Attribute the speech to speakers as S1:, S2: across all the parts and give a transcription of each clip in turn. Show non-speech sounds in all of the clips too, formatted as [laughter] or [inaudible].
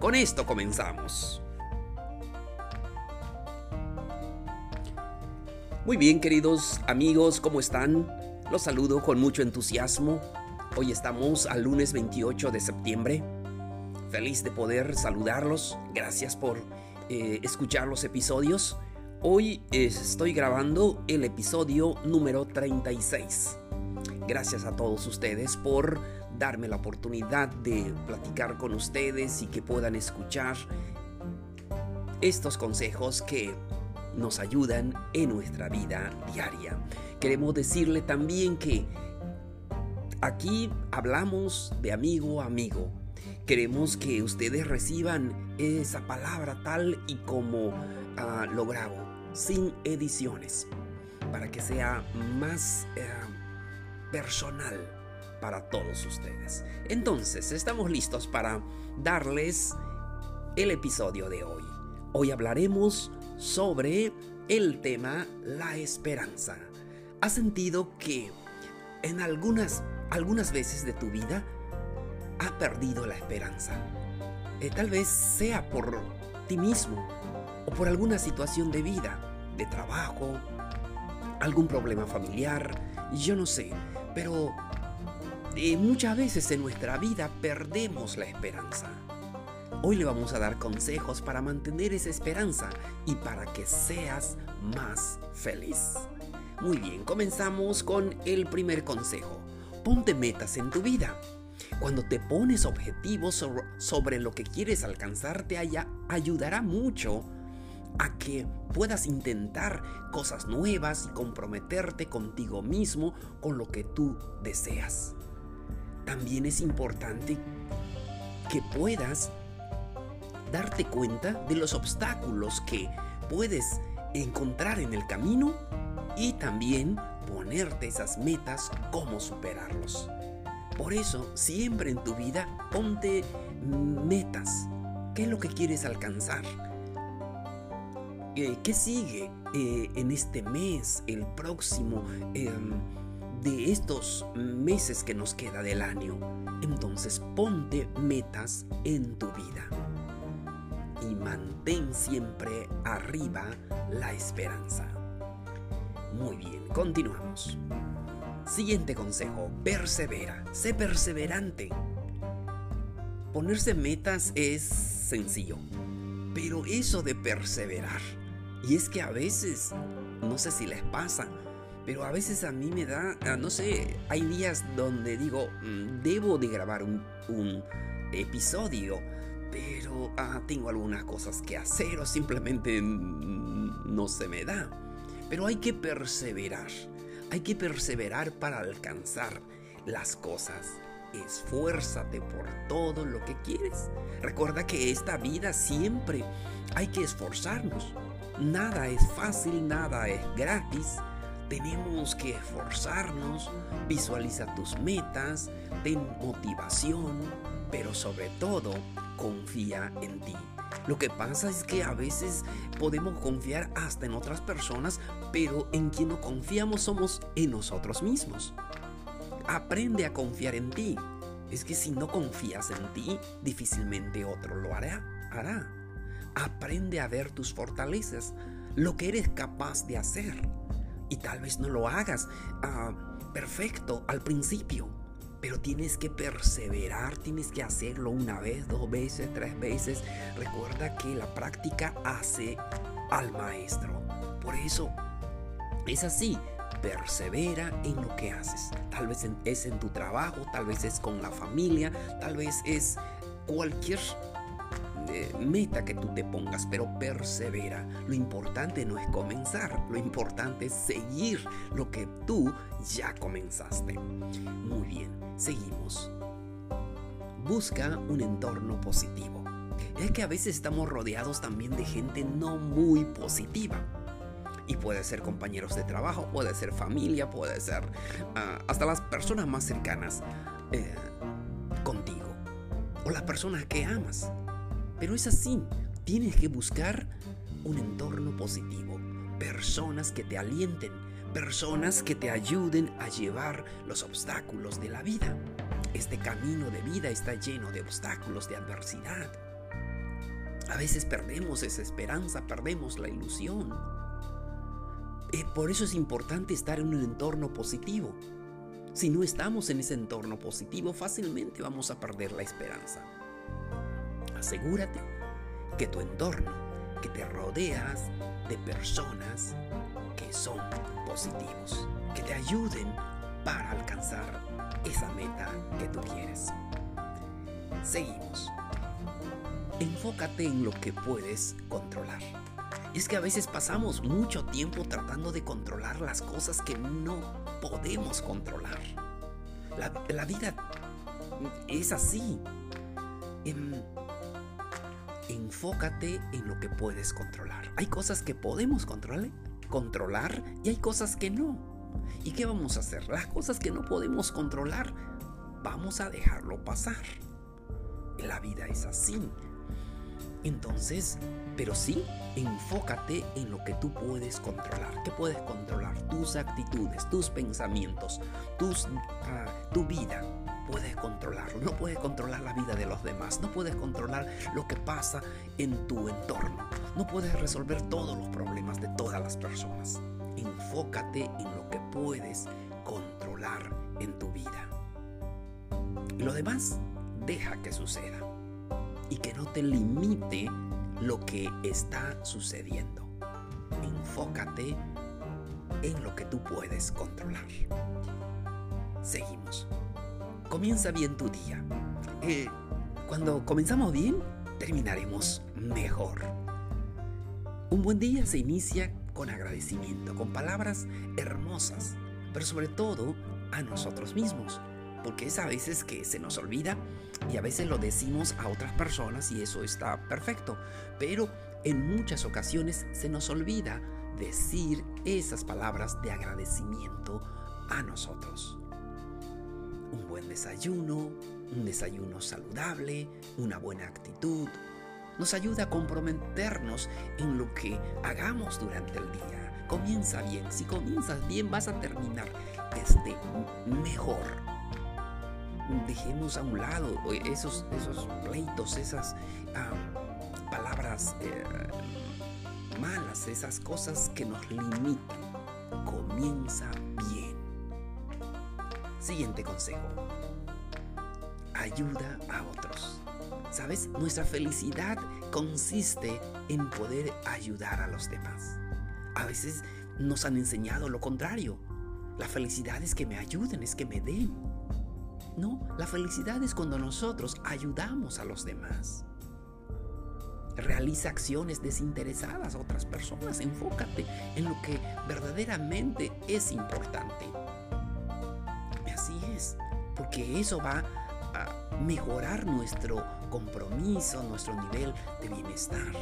S1: Con esto comenzamos. Muy bien, queridos amigos, ¿cómo están? Los saludo con mucho entusiasmo. Hoy estamos al lunes 28 de septiembre. Feliz de poder saludarlos. Gracias por eh, escuchar los episodios. Hoy estoy grabando el episodio número 36. Gracias a todos ustedes por darme la oportunidad de platicar con ustedes y que puedan escuchar estos consejos que nos ayudan en nuestra vida diaria. Queremos decirle también que aquí hablamos de amigo a amigo. Queremos que ustedes reciban esa palabra tal y como ah, lo grabo, sin ediciones, para que sea más eh, personal para todos ustedes. Entonces, estamos listos para darles el episodio de hoy. Hoy hablaremos sobre el tema la esperanza. ¿Has sentido que en algunas, algunas veces de tu vida has perdido la esperanza? Eh, tal vez sea por ti mismo o por alguna situación de vida, de trabajo, algún problema familiar, yo no sé, pero muchas veces en nuestra vida perdemos la esperanza. Hoy le vamos a dar consejos para mantener esa esperanza y para que seas más feliz. Muy bien, comenzamos con el primer consejo. Ponte metas en tu vida. Cuando te pones objetivos sobre, lo que quieres alcanzar, te ayudará mucho a que puedas intentar cosas nuevas y comprometerte contigo mismo con lo que tú deseas también es importante que puedas darte cuenta de los obstáculos que puedes encontrar en el camino y también ponerte esas metas, cómo superarlos. Por eso, siempre en tu vida ponte metas. ¿Qué es lo que quieres alcanzar? Eh, ¿Qué sigue eh, en este mes, el próximo? De estos meses que nos queda del año. Entonces ponte metas en tu vida y mantén siempre arriba la esperanza. Muy bien, continuamos. Siguiente consejo, persevera, sé perseverante. Ponerse metas es sencillo, pero eso de perseverar, y es que a veces, no sé si les pasa, pero a veces a mí me da, ah, no sé, hay días donde digo, mm, debo de grabar un, episodio, pero ah, tengo algunas cosas que hacer o simplemente no se me da. Pero hay que perseverar, hay que perseverar para alcanzar las cosas. Esfuérzate por todo lo que quieres. Recuerda que esta vida siempre hay que esforzarnos. Nada es fácil, nada es gratis. Tenemos que esforzarnos, visualiza tus metas, ten motivación, pero sobre todo confía en ti. Lo que pasa es que a veces podemos confiar hasta en otras personas, pero en quien no confiamos somos en nosotros mismos. Aprende a confiar en ti. Es que si no confías en ti, difícilmente otro lo hará. hará. Aprende a ver tus fortalezas, lo que eres capaz de hacer y tal vez no lo hagas ah, perfecto al principio. Pero tienes que perseverar, tienes que hacerlo una vez, dos veces, tres veces. Recuerda que la práctica hace al maestro. Por eso es así. Persevera en lo que haces. Tal vez es en tu trabajo, tal vez es con la familia, tal vez es cualquier meta que tú te pongas, pero persevera. Lo importante no es comenzar, lo importante es seguir lo que tú ya comenzaste. Muy bien, seguimos. Busca un entorno positivo. es que a veces estamos rodeados también de gente no muy positiva. Y puede ser compañeros de trabajo, puede ser familia, puede ser ah, hasta las personas más cercanas eh, contigo. O las personas que amas. Pero es así, tienes que buscar un entorno positivo. Personas que te alienten, personas que te ayuden a llevar los obstáculos de la vida. Este camino de vida está lleno de obstáculos, de adversidad. A veces perdemos esa esperanza, perdemos la ilusión. Eh, por eso es importante estar en un entorno positivo. Si no estamos en ese entorno positivo, fácilmente vamos a perder la esperanza. Asegúrate que tu entorno, que te rodeas de personas que son positivos, que te ayuden para alcanzar esa meta que tú quieres. Seguimos. Enfócate en lo que puedes controlar. Es que a veces pasamos mucho tiempo tratando de controlar las cosas que no podemos controlar. La, vida es así. Enfócate en lo que puedes controlar. Hay cosas que podemos controlar, controlar y hay cosas que no. ¿Y qué vamos a hacer? Las cosas que no podemos controlar, vamos a dejarlo pasar. La vida es así. Entonces, pero sí, enfócate en lo que tú puedes controlar. ¿Qué puedes controlar? Tus actitudes, tus pensamientos, tus, ah, tu vida. Puedes controlarlo. No puedes controlar la vida de los demás. No puedes controlar lo que pasa en tu entorno. No puedes resolver todos los problemas de todas las personas. Enfócate en lo que puedes controlar en tu vida. Y lo demás, deja que suceda y que no te limite lo que está sucediendo. Enfócate en lo que tú puedes controlar. Seguimos. Comienza bien tu día. Eh, cuando comenzamos bien, terminaremos mejor. Un buen día se inicia con agradecimiento, con palabras hermosas, pero sobre todo a nosotros mismos porque es a veces que se nos olvida y a veces lo decimos a otras personas y eso está perfecto, pero en muchas ocasiones se nos olvida decir esas palabras de agradecimiento a nosotros. Un buen desayuno, un desayuno saludable, una buena actitud, nos ayuda a comprometernos en lo que hagamos durante el día. Comienza bien, si comienzas bien vas a terminar este mejor dejemos a un lado esos, esos pleitos, esas palabras eh, malas, esas cosas que nos limitan. Comienza. Siguiente consejo. Ayuda a otros. ¿Sabes? Nuestra felicidad consiste en poder ayudar a los demás. A veces nos han enseñado lo contrario. La felicidad es que me ayuden, es que me den. No, la felicidad es cuando nosotros ayudamos a los demás. Realiza acciones desinteresadas a otras personas. Enfócate en lo que verdaderamente es importante. Porque eso va a mejorar nuestro compromiso, nuestro nivel de bienestar.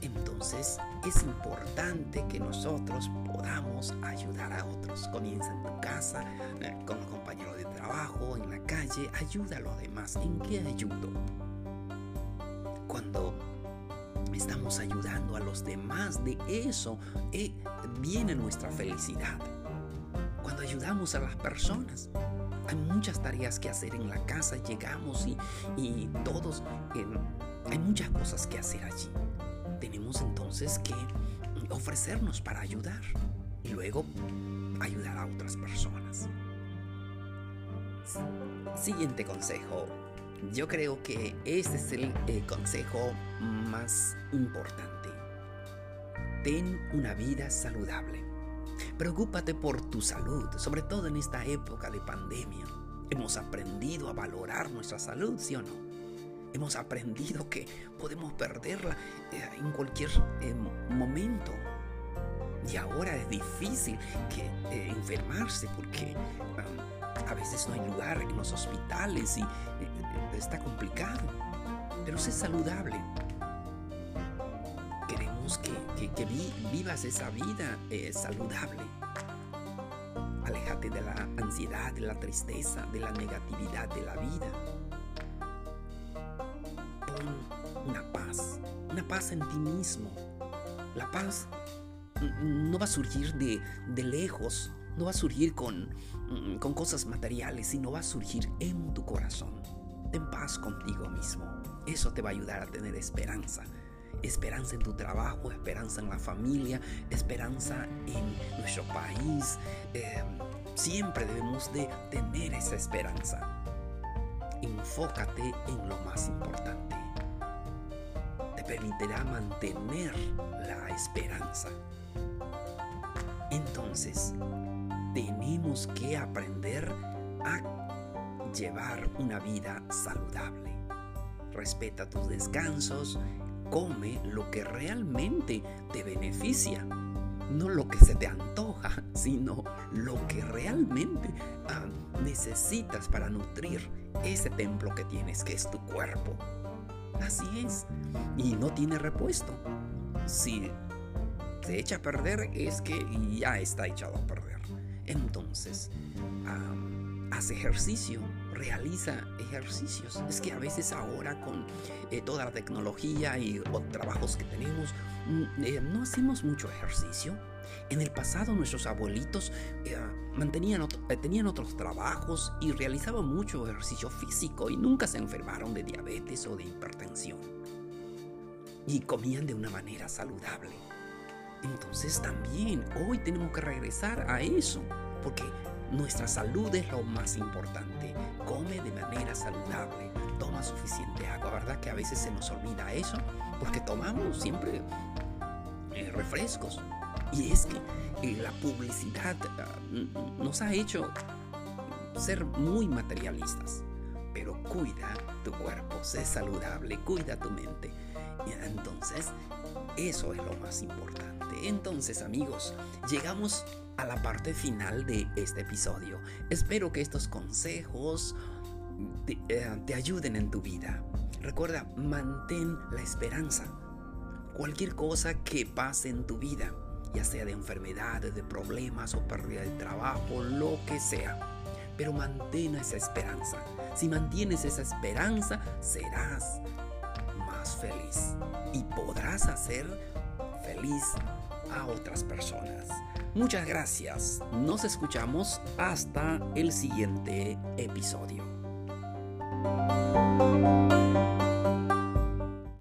S1: Entonces es importante que nosotros podamos ayudar a otros. Comienza en tu casa, eh, con los compañeros de trabajo, en la calle, ayuda a los demás. ¿En qué ayudo? Cuando estamos ayudando a los demás, de eso eh, viene nuestra felicidad. Cuando ayudamos a las personas, hay muchas tareas que hacer en la casa, llegamos y, todos, hay muchas cosas que hacer allí. Tenemos entonces que ofrecernos para ayudar y luego ayudar a otras personas. Siguiente consejo. Yo creo que este es el eh, consejo más importante. Ten una vida saludable. Preocúpate por tu salud, sobre todo en esta época de pandemia. Hemos aprendido a valorar nuestra salud, ¿sí o no? Hemos aprendido que podemos perderla eh, en cualquier eh, momento. Y ahora es difícil que, enfermarse porque a veces no hay lugar en los hospitales y está complicado. pero sé saludable. Que, vivas esa vida eh, saludable. Aléjate de la ansiedad, de la tristeza, de la negatividad de la vida. Pon una paz, una paz en ti mismo. La paz no va a surgir de, de lejos, no va a surgir con, mm, con cosas materiales, sino va a surgir en tu corazón. Ten paz contigo mismo. Eso te va a ayudar a tener esperanza. Esperanza en tu trabajo, esperanza en la familia, esperanza en nuestro país. Em, siempre debemos de tener esa esperanza. Enfócate en lo más importante. Te permitirá mantener la esperanza. Entonces, tenemos que aprender a llevar una vida saludable. Respeta tus descansos, come lo que realmente te beneficia, no lo que se te antoja, [laughs] sino lo que realmente ah, necesitas para nutrir ese templo que tienes, que es tu cuerpo. Así es, y no tiene repuesto. Si se echa a perder, es que ya está echado a perder. Entonces, haz ejercicio, realiza ejercicios. Es que a veces ahora con eh, toda la tecnología y los trabajos que tenemos, mm, eh, no hacemos mucho ejercicio. En el pasado nuestros abuelitos eh, mantenían tenían otros trabajos y realizaban mucho ejercicio físico y nunca se enfermaron de diabetes o de hipertensión. Y comían de una manera saludable. Entonces también hoy tenemos que regresar a eso, porque nuestra salud es lo más importante. Come de manera saludable, toma suficiente agua, ¿verdad? Que a veces se nos olvida eso, porque tomamos siempre eh, refrescos. Y es que eh, la publicidad ah, nos ha hecho ser muy materialistas. Pero cuida tu cuerpo, sé saludable, cuida tu mente. Entonces, eso es lo más importante. Entonces amigos, llegamos a la parte final de este episodio. Espero que estos consejos te, eh, ayuden en tu vida. Recuerda, mantén la esperanza. Cualquier cosa que pase en tu vida, ya sea de enfermedades, de problemas o pérdida de trabajo, lo que sea. Pero mantén esa esperanza. Si mantienes esa esperanza, serás más feliz y podrás hacer feliz a otras personas. Muchas gracias. Nos escuchamos hasta el siguiente episodio.